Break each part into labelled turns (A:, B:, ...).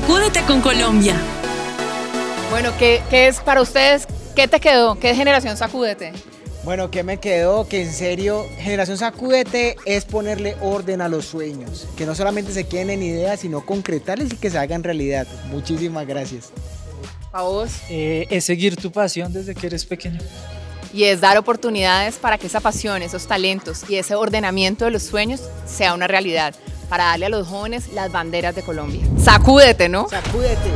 A: Sacúdete con Colombia.
B: Bueno, ¿qué, ¿qué, es para ustedes? ¿Qué te quedó? ¿Qué es Generación Sacúdete?
C: Bueno, ¿qué me quedó? Que en serio, Generación Sacúdete es ponerle orden a los sueños. Que no solamente se queden en ideas, sino concretarles y que se hagan realidad. Muchísimas gracias.
B: ¿A vos?
D: Eh, es seguir tu pasión desde que eres pequeño.
B: Y es dar oportunidades para que esa pasión, esos talentos y ese ordenamiento de los sueños sea una realidad. Para darle a los jóvenes las banderas de Colombia. Sacúdete, ¿no?
C: Sacúdete.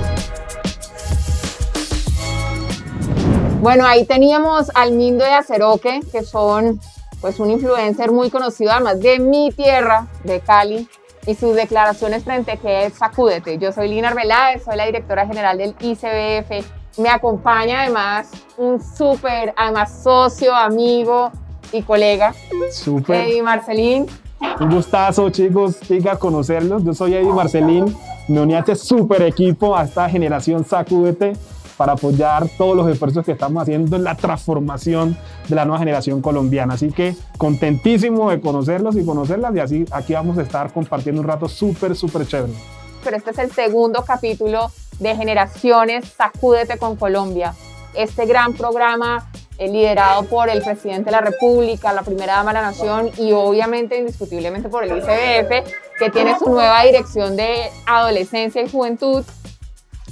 B: Bueno, ahí teníamos al Mindo de Aceroque, que son pues un influencer muy conocido además de mi tierra, de Cali, y sus declaraciones frente a que es Sacúdete. Yo soy Lina Arbeláez, soy la directora general del ICBF. Me acompaña además un súper, además socio, amigo y colega,
E: Súper.
B: Eddie Marcelín.
E: Un gustazo, chicos, chicas, conocerlos. Yo soy Eddie Marcelín. Me uní a este súper equipo, a esta generación Sacúdete, para apoyar todos los esfuerzos que estamos haciendo en la transformación de la nueva generación colombiana. Así que contentísimo de conocerlos y conocerlas y así aquí vamos a estar compartiendo un rato súper, súper chévere.
B: Pero este es el segundo capítulo de Generaciones Sacúdete con Colombia. Este gran programa liderado por el presidente de la República, la primera dama de la Nación y obviamente indiscutiblemente por el ICBF, que tiene su nueva dirección de adolescencia y juventud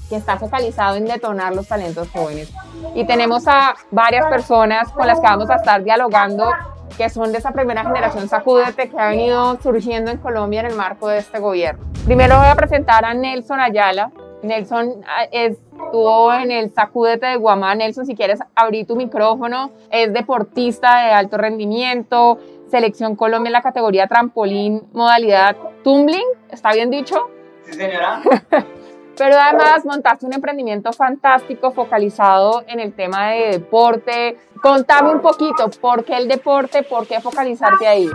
B: que está focalizado en detonar los talentos jóvenes. Y tenemos a varias personas con las que vamos a estar dialogando que son de esa primera generación Sacúdete que ha venido surgiendo en Colombia en el marco de este gobierno. Primero voy a presentar a Nelson Ayala. Nelson ah, estuvo en el Sacúdete de Guamá. Nelson, si quieres abrir tu micrófono, es deportista de alto rendimiento, Selección Colombia en la categoría trampolín, modalidad tumbling, ¿está bien dicho?
F: Sí, señora.
B: Pero además montaste un emprendimiento fantástico focalizado en el tema de deporte. Contame un poquito, ¿por qué el deporte? ¿Por qué focalizarte ahí?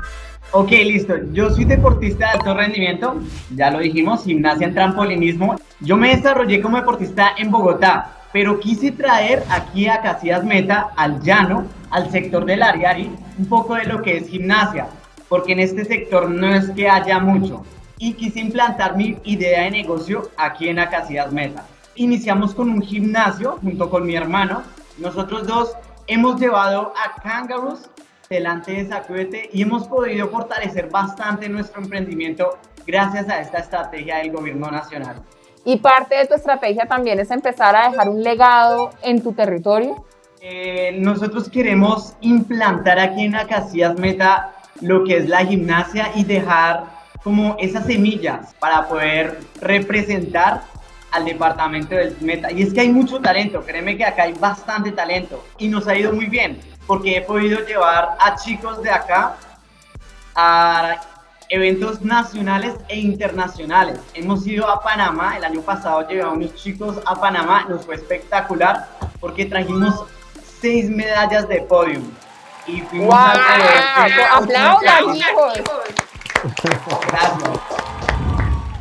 F: Ok, listo. Yo soy deportista de alto rendimiento, ya lo dijimos, gimnasia en trampolinismo. Yo me desarrollé como deportista en Bogotá, pero quise traer aquí a Casillas Meta, al llano, al sector del Ariari, un poco de lo que es gimnasia, porque en este sector no es que haya mucho y quise implantar mi idea de negocio aquí en Acacias Meta. Iniciamos con un gimnasio junto con mi hermano. Nosotros dos hemos llevado a Kangaroos delante de Sacúdete y hemos podido fortalecer bastante nuestro emprendimiento gracias a esta estrategia del gobierno nacional.
B: Y parte de tu estrategia también es empezar a dejar un legado en tu territorio.
F: Eh, nosotros queremos implantar aquí en Acacias Meta lo que es la gimnasia y dejar como esas semillas para poder representar al departamento del Meta. Y es que hay mucho talento, créeme que acá hay bastante talento y nos ha ido muy bien porque he podido llevar a chicos de acá a eventos nacionales e internacionales. Hemos ido a Panamá, el año pasado llevamos a unos chicos a Panamá, nos fue espectacular porque trajimos seis medallas de podium.
B: Y fuimos wow, a... ¡Aplaudan, hijos!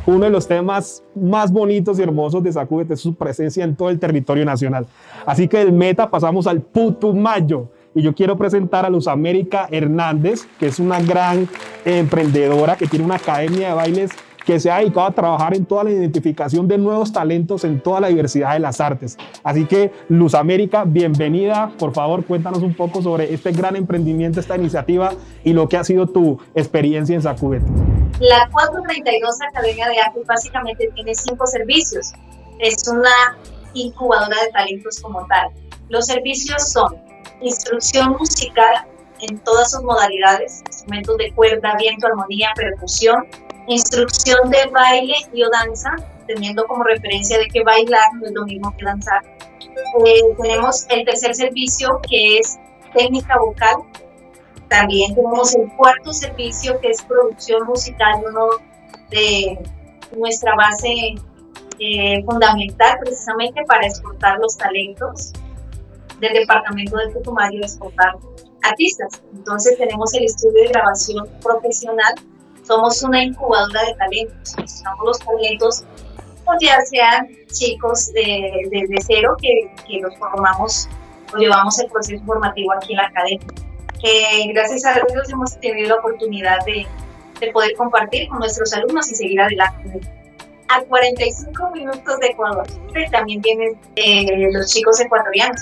E: Uno de los temas más bonitos y hermosos de Sacúdete es su presencia en todo el territorio nacional. Así que del Meta pasamos al Putumayo. Y yo quiero presentar a Luz América Hernández, que es una gran emprendedora que tiene una academia de bailes que se ha dedicado a trabajar en toda la identificación de nuevos talentos en toda la diversidad de las artes. Así que, Luz América, bienvenida. Por favor, cuéntanos un poco sobre este gran emprendimiento, esta iniciativa y lo que ha sido tu experiencia en Sacúdete.
G: La 432 Academia de Arte básicamente tiene cinco servicios. Es una incubadora de talentos como tal. Los servicios son instrucción musical en todas sus modalidades, instrumentos de cuerda, viento, armonía, percusión, instrucción de baile y o danza, teniendo como referencia de que bailar no es lo mismo que danzar. Eh, tenemos el tercer servicio que es técnica vocal. También tenemos el cuarto servicio que es producción musical, uno de nuestra base eh, fundamental precisamente para exportar los talentos del departamento de Putumayo, exportar artistas. Entonces tenemos el estudio de grabación profesional somos una incubadora de talentos. Necesitamos los talentos, pues ya sean chicos desde de, de cero que, que, los formamos o llevamos el proceso formativo aquí en la academia. Que gracias a Dios hemos tenido la oportunidad de, de poder compartir con nuestros alumnos y seguir adelante. a 45 minutos de Ecuador. También tienen eh, los chicos ecuatorianos.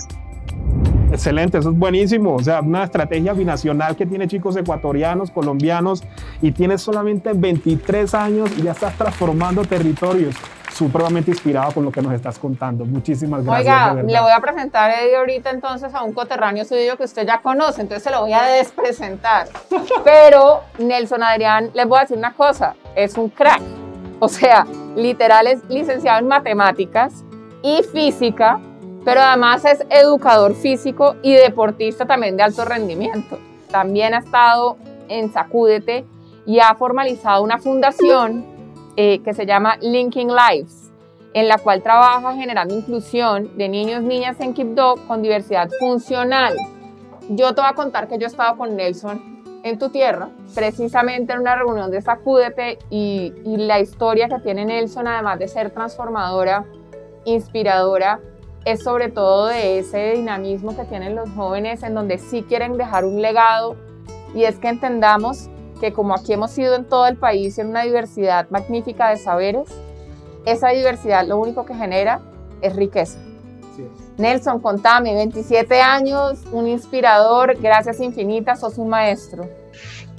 E: Excelente, eso es buenísimo. O sea, una estrategia binacional que tiene chicos ecuatorianos, colombianos y tienes solamente 23 años y ya estás transformando territorios. Supremamente inspirado con lo que nos estás contando. Muchísimas gracias.
B: Oiga, le voy a presentar a ahorita entonces a un coterráneo suyo que usted ya conoce, entonces se lo voy a despresentar. Pero Nelson Adrián, les voy a decir una cosa, es un crack. O sea, literal es licenciado en matemáticas y física pero además es educador físico y deportista también de alto rendimiento. También ha estado en Sacúdete y ha formalizado una fundación eh, que se llama Linking Lives, en la cual trabaja generando inclusión de niños niñas en Quibdó con diversidad funcional. Yo te voy a contar que yo he estado con Nelson en tu tierra, precisamente en una reunión de Sacúdete y, y la historia que tiene Nelson, además de ser transformadora, inspiradora, es sobre todo de ese dinamismo que tienen los jóvenes en donde sí quieren dejar un legado y es que entendamos que como aquí hemos sido en todo el país en una diversidad magnífica de saberes, esa diversidad lo único que genera es riqueza. Nelson, contame, 27 años, un inspirador, gracias infinitas, sos un maestro.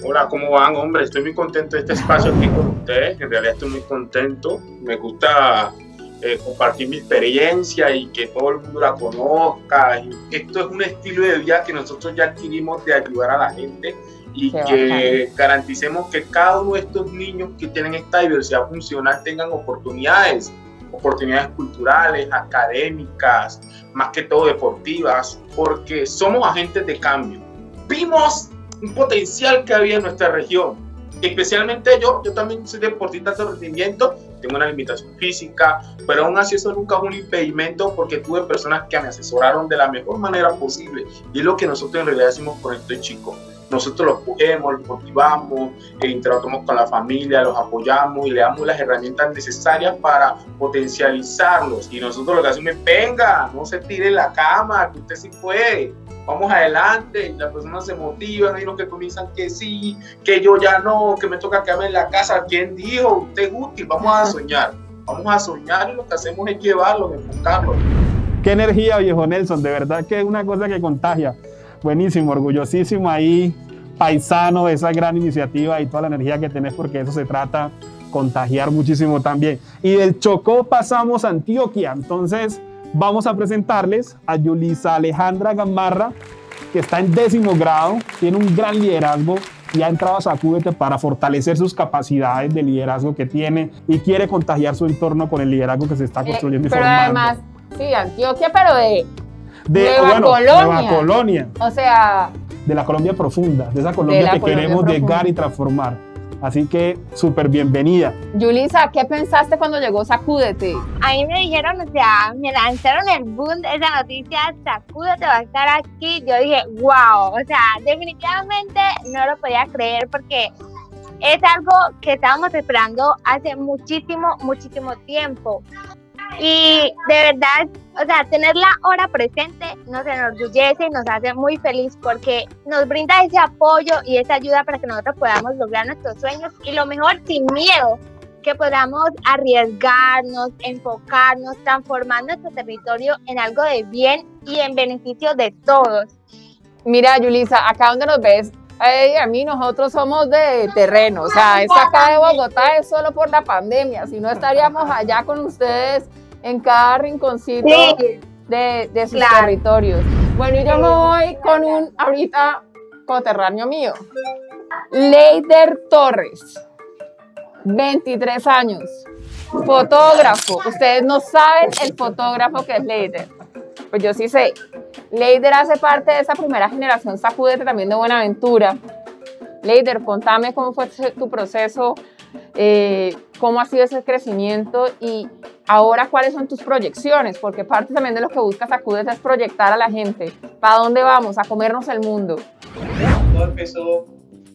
A: Hola, ¿cómo van? Hombre, estoy muy contento de este espacio aquí con ustedes, en realidad estoy muy contento, me gusta eh, compartir mi experiencia y que todo el mundo la conozca. esto es un estilo de vida que nosotros ya adquirimos de ayudar a la gente y que garanticemos que cada uno de estos niños que tienen esta diversidad funcional tengan oportunidades, oportunidades culturales, académicas, más que todo deportivas, porque somos agentes de cambio. Vimos un potencial que había en nuestra región, especialmente yo, yo también soy deportista de rendimiento tengo una limitación física, pero aún así eso nunca es un impedimento porque tuve personas que me asesoraron de la mejor manera posible y es lo que nosotros en realidad hacemos con estos chicos. Nosotros los cogemos, los motivamos, eh, interactuamos con la familia, los apoyamos y le damos las herramientas necesarias para potencializarlos. Y nosotros lo que hacemos es, venga, no se tire la cama, que usted sí puede vamos adelante, las personas se motivan, hay unos que comienzan que sí, que yo ya no, que me toca quedarme en la casa, ¿quién dijo? Usted es útil, vamos a soñar, vamos a soñar y lo que hacemos es llevarlo, enfocarlo.
E: Qué energía, viejo Nelson, de verdad que es una cosa que contagia. Buenísimo, orgullosísimo ahí, paisano de esa gran iniciativa y toda la energía que tenés, porque eso se trata, contagiar muchísimo también. Y del Chocó pasamos a Antioquia, entonces vamos a presentarles a Yulisa Alejandra Gamarra, que está en décimo grado, tiene un gran liderazgo y ha entrado a Sacúdete para fortalecer sus capacidades de liderazgo que tiene y quiere contagiar su entorno con el liderazgo que se está eh, construyendo y
B: pero además, sí, Antioquia, pero de,
E: de Nueva, Colonia. Nueva Colonia.
B: O sea...
E: De la Colombia profunda, de esa Colombia que queremos llegar y transformar. Así que súper bienvenida.
B: Yulisa, ¿qué pensaste cuando llegó Sacúdete?
H: A mí me dijeron, o sea, me lanzaron el boom de esa noticia, Sacúdete va a estar aquí. Yo dije, wow, o sea, definitivamente no lo podía creer porque es algo que estábamos esperando hace muchísimo, muchísimo tiempo. Y de verdad, o sea, tenerla ahora presente nos enorgullece y nos hace muy feliz porque nos brinda ese apoyo y esa ayuda para que nosotros podamos lograr nuestros sueños y lo mejor sin miedo, que podamos arriesgarnos, enfocarnos, transformar nuestro territorio en algo de bien y en beneficio de todos.
B: Mira, Yulisa, acá donde nos ves, a mí nosotros somos de terreno, o sea, esta acá de Bogotá es solo por la pandemia, si no estaríamos allá con ustedes en cada rinconcito de, de, sus territorios. Bueno, yo me voy con un ahorita coterráneo mío, Leider Torres, 23 años, fotógrafo. Ustedes no saben el fotógrafo que es Leider. Pues yo sí sé. Leider hace parte de esa primera generación Sacúdete también de Buenaventura. Leider, contame cómo fue tu proceso, eh, cómo ha sido ese crecimiento y ahora cuáles son tus proyecciones, porque parte también de lo que busca Sacúdete es proyectar a la gente. ¿Para dónde vamos? A comernos el mundo.
I: Todo empezó,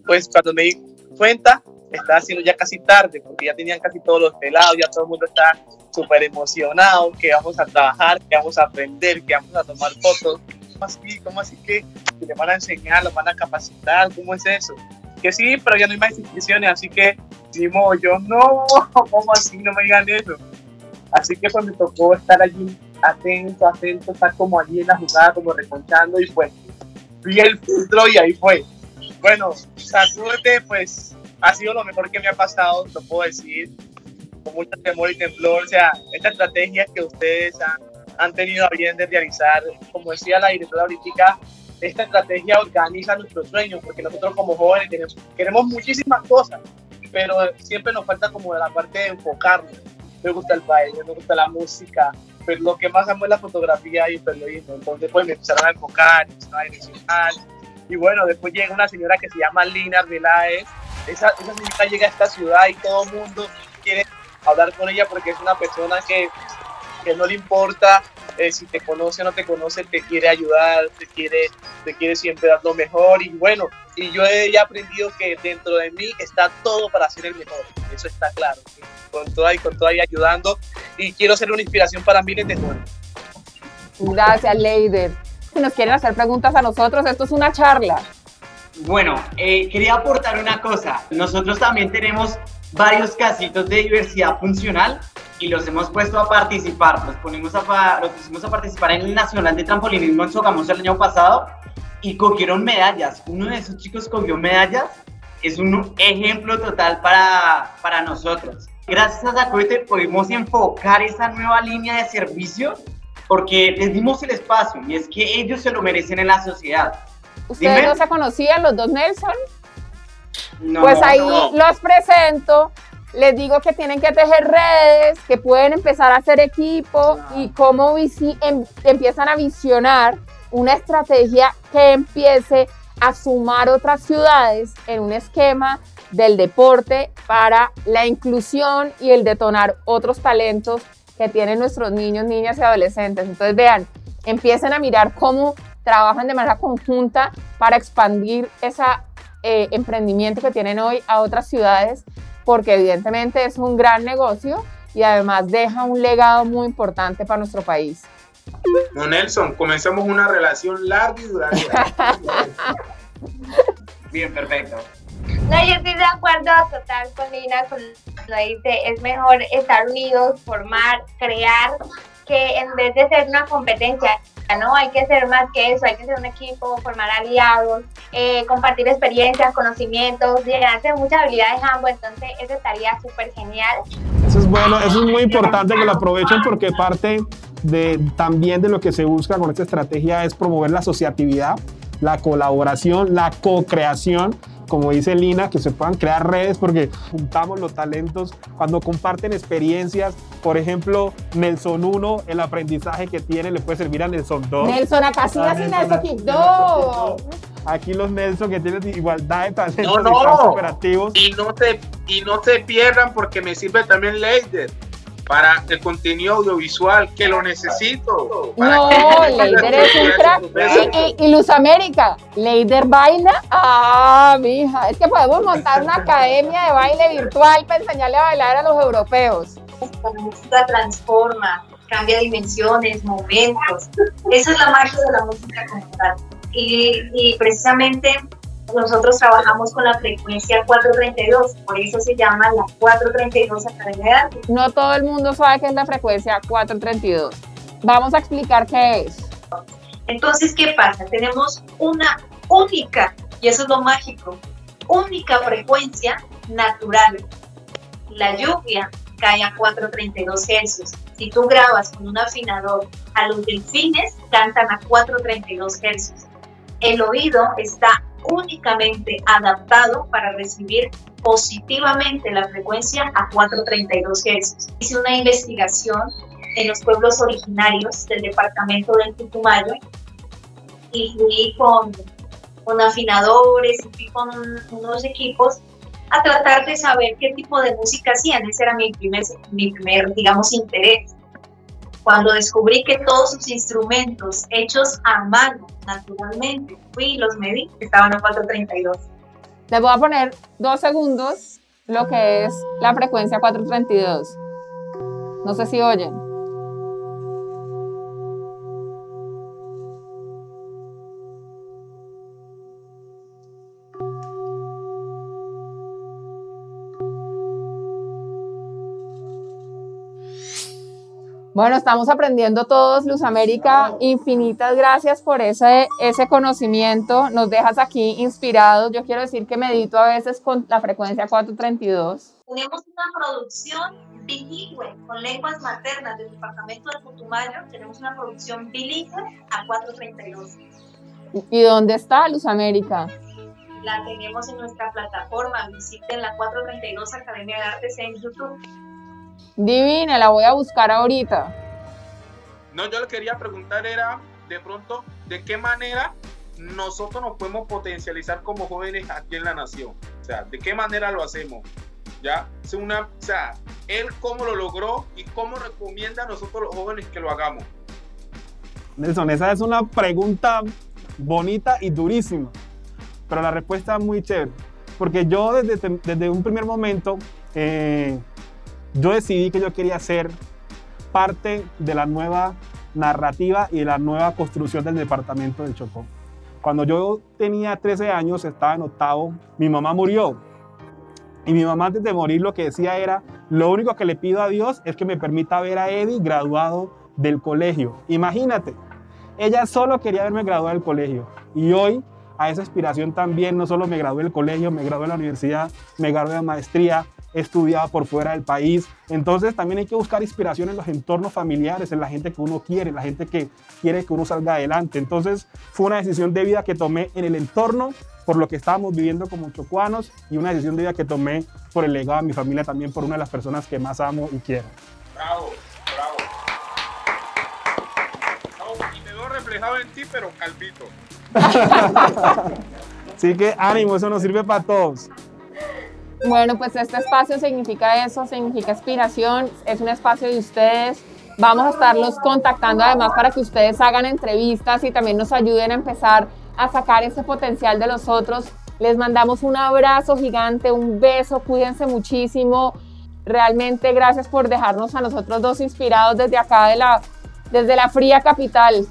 I: pues cuando me di cuenta, estaba haciendo ya casi tarde, porque ya tenían casi todos los pelados, ya todo el mundo está súper emocionado, que vamos a trabajar, que vamos a aprender, que vamos a tomar fotos. ¿Cómo así? ¿Cómo así que, le van a enseñar, lo van a capacitar? ¿Cómo es eso? Que sí, pero ya no hay más inscripciones, así que Simón, yo no, ¿cómo así? No me digan eso. Así que pues me tocó estar allí atento, atento, estar como allí en la jugada, como reconchando y pues fui el filtro y ahí fue. Bueno, Sacúdete pues ha sido lo mejor que me ha pasado, lo puedo decir, con mucho temor y temblor. O sea, esta estrategia que ustedes han, han tenido a bien de realizar, como decía la directora ahorita, esta estrategia organiza nuestros sueños, porque nosotros como jóvenes tenemos, queremos muchísimas cosas, pero siempre nos falta como la parte de enfocarnos. Me gusta el baile, me gusta la música, pero lo que más amo es la fotografía y el periodismo. Entonces pues me empezaron a enfocar, me empezaron a direccionar. Y bueno, después llega una señora que se llama Lina Arbeláez. Esa, esa señora llega a esta ciudad y todo el mundo quiere hablar con ella porque es una persona que, que no le importa eh, si te conoce o no te conoce, te quiere ayudar, te quiere, te quiere siempre dar lo mejor. Y bueno, y yo he aprendido que dentro de mí está todo para ser el mejor. Eso está claro. Con toda y con toda y ayudando. Y quiero ser una inspiración para miles de jóvenes.
B: Gracias, Leider. Si nos quieren hacer preguntas a nosotros, esto es una charla.
F: Bueno, eh, quería aportar una cosa. Nosotros también tenemos varios casitos de diversidad funcional y los hemos puesto a participar. Los, ponimos a, los pusimos a participar en el Nacional de Trampolinismo en Sogamoso el año pasado y cogieron medallas. Uno de esos chicos cogió medallas. Es un ejemplo total para, para nosotros. Gracias a Zacoite pudimos enfocar esa nueva línea de servicio porque les dimos el espacio y es que ellos se lo merecen en la sociedad.
B: ¿Ustedes
F: Dime.
B: no se conocían, los dos Nelson?
F: No,
B: Pues ahí
F: no.
B: los presento. Les digo que tienen que tejer redes, que pueden empezar a hacer equipo y cómo em- empiezan a visionar una estrategia que empiece a sumar otras ciudades en un esquema del deporte para la inclusión y el detonar otros talentos que tienen nuestros niños, niñas y adolescentes. Entonces vean, empiecen a mirar cómo trabajan de manera conjunta para expandir ese emprendimiento que tienen hoy a otras ciudades, porque evidentemente es un gran negocio y además deja un legado muy importante para nuestro país.
A: No, Nelson, comencemos una relación larga y duradera.
F: Bien, perfecto.
H: No, yo estoy de acuerdo total con Lina, con lo dice, es mejor estar unidos, formar, crear, que en vez de ser una competencia, ¿no? Hay que ser más que eso, hay que ser un equipo, formar aliados, eh, compartir experiencias, conocimientos, llenarse de muchas habilidades ambos, entonces eso estaría súper genial.
E: Eso es bueno, eso es muy importante que lo aprovechen porque parte de, también de lo que se busca con esta estrategia es promover la asociatividad, la colaboración, la co-creación, como dice Lina, que se puedan crear redes porque juntamos los talentos cuando comparten experiencias. Por ejemplo, Nelson 1, el aprendizaje que tiene le puede servir a Nelson 2.
B: Nelson Acacias y Nelson Quibdó.
E: Aquí los Nelson que tienen igualdad de talentos
A: No,
E: y
A: no.
E: operativos.
A: y no se y no se pierdan porque me sirve también Leider para el contenido audiovisual que lo necesito. para
B: No,
A: que-
B: Leider es un crack. Y, y- y Luz América, ¿Leider baila? Ah, mija, es que podemos montar una academia de baile virtual para enseñarle a bailar a los europeos.
G: La música transforma, cambia dimensiones, momentos. Esa es la magia de la música como tal. Y, y precisamente nosotros trabajamos con la frecuencia 432, por eso se llama la 432 Academia de Arte.
B: No todo el mundo sabe qué es la frecuencia 432. Vamos a explicar qué es.
G: Entonces, ¿qué pasa? Tenemos una única, y eso es lo mágico, única frecuencia natural. La lluvia cae a 432 hercios. Si tú grabas con un afinador a los delfines, cantan a 432 hercios. El oído está únicamente adaptado para recibir positivamente la frecuencia a 432 hercios. Hice una investigación en los pueblos originarios del departamento del Putumayo y fui con, con afinadores, y fui con unos equipos a tratar de saber qué tipo de música hacían. Ese era mi primer, mi primer digamos, interés. Cuando descubrí que todos sus instrumentos hechos a mano, naturalmente, fui y los medí, estaban a 432.
B: Les voy a poner dos segundos lo que es la frecuencia 432. No sé si oyen. Bueno, estamos aprendiendo todos, Luz América. Infinitas gracias por ese, ese conocimiento. Nos dejas aquí inspirados. Yo quiero decir que medito a veces con la frecuencia 432.
G: Tenemos una producción bilingüe con lenguas maternas del departamento de Putumayo. Tenemos una producción bilingüe a 432.
B: ¿Y dónde está Luz América?
G: La tenemos en nuestra plataforma. Visiten la 432 Academia de Artes en YouTube.
B: Divina, la voy a buscar ahorita.
A: No, yo le quería preguntar era, de pronto, ¿de qué manera nosotros nos podemos potencializar como jóvenes aquí en la nación? O sea, ¿de qué manera lo hacemos? ¿Ya? Es una, o sea, él cómo lo logró y cómo recomienda a nosotros los jóvenes que lo hagamos.
E: Nelson, esa es una pregunta bonita y durísima, pero la respuesta es muy chévere, porque yo desde, desde un primer momento, eh, yo decidí que yo quería ser parte de la nueva narrativa y de la nueva construcción del departamento del Chocó. Cuando yo tenía 13 años, estaba en octavo, mi mamá murió. Y mi mamá antes de morir lo que decía era, lo único que le pido a Dios es que me permita ver a Eddie graduado del colegio. Imagínate, ella solo quería verme graduado del colegio. Y hoy a esa aspiración también no solo me gradué del colegio, me gradué de la universidad, me gradué de maestría, he estudiado por fuera del país. Entonces también hay que buscar inspiración en los entornos familiares, en la gente que uno quiere, la gente que quiere que uno salga adelante. Entonces fue una decisión de vida que tomé en el entorno por lo que estábamos viviendo como chocuanos y una decisión de vida que tomé por el legado de mi familia también por una de las personas que más amo y quiero.
A: Bravo, bravo. y me veo reflejado en ti, pero calvito.
E: Así que ánimo, eso nos sirve para todos.
B: Bueno, pues este espacio significa eso, significa inspiración, es un espacio de ustedes. Vamos a estarlos contactando además para que ustedes hagan entrevistas y también nos ayuden a empezar a sacar ese potencial de los otros. Les mandamos un abrazo gigante, un beso, cuídense muchísimo. Realmente gracias por dejarnos a nosotros dos inspirados desde acá, de la, desde la fría capital.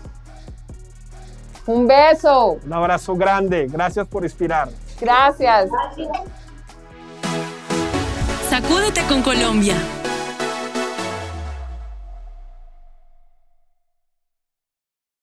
B: Un beso.
E: Un abrazo grande. Gracias por inspirar.
B: Gracias.
J: Sacúdete con Colombia.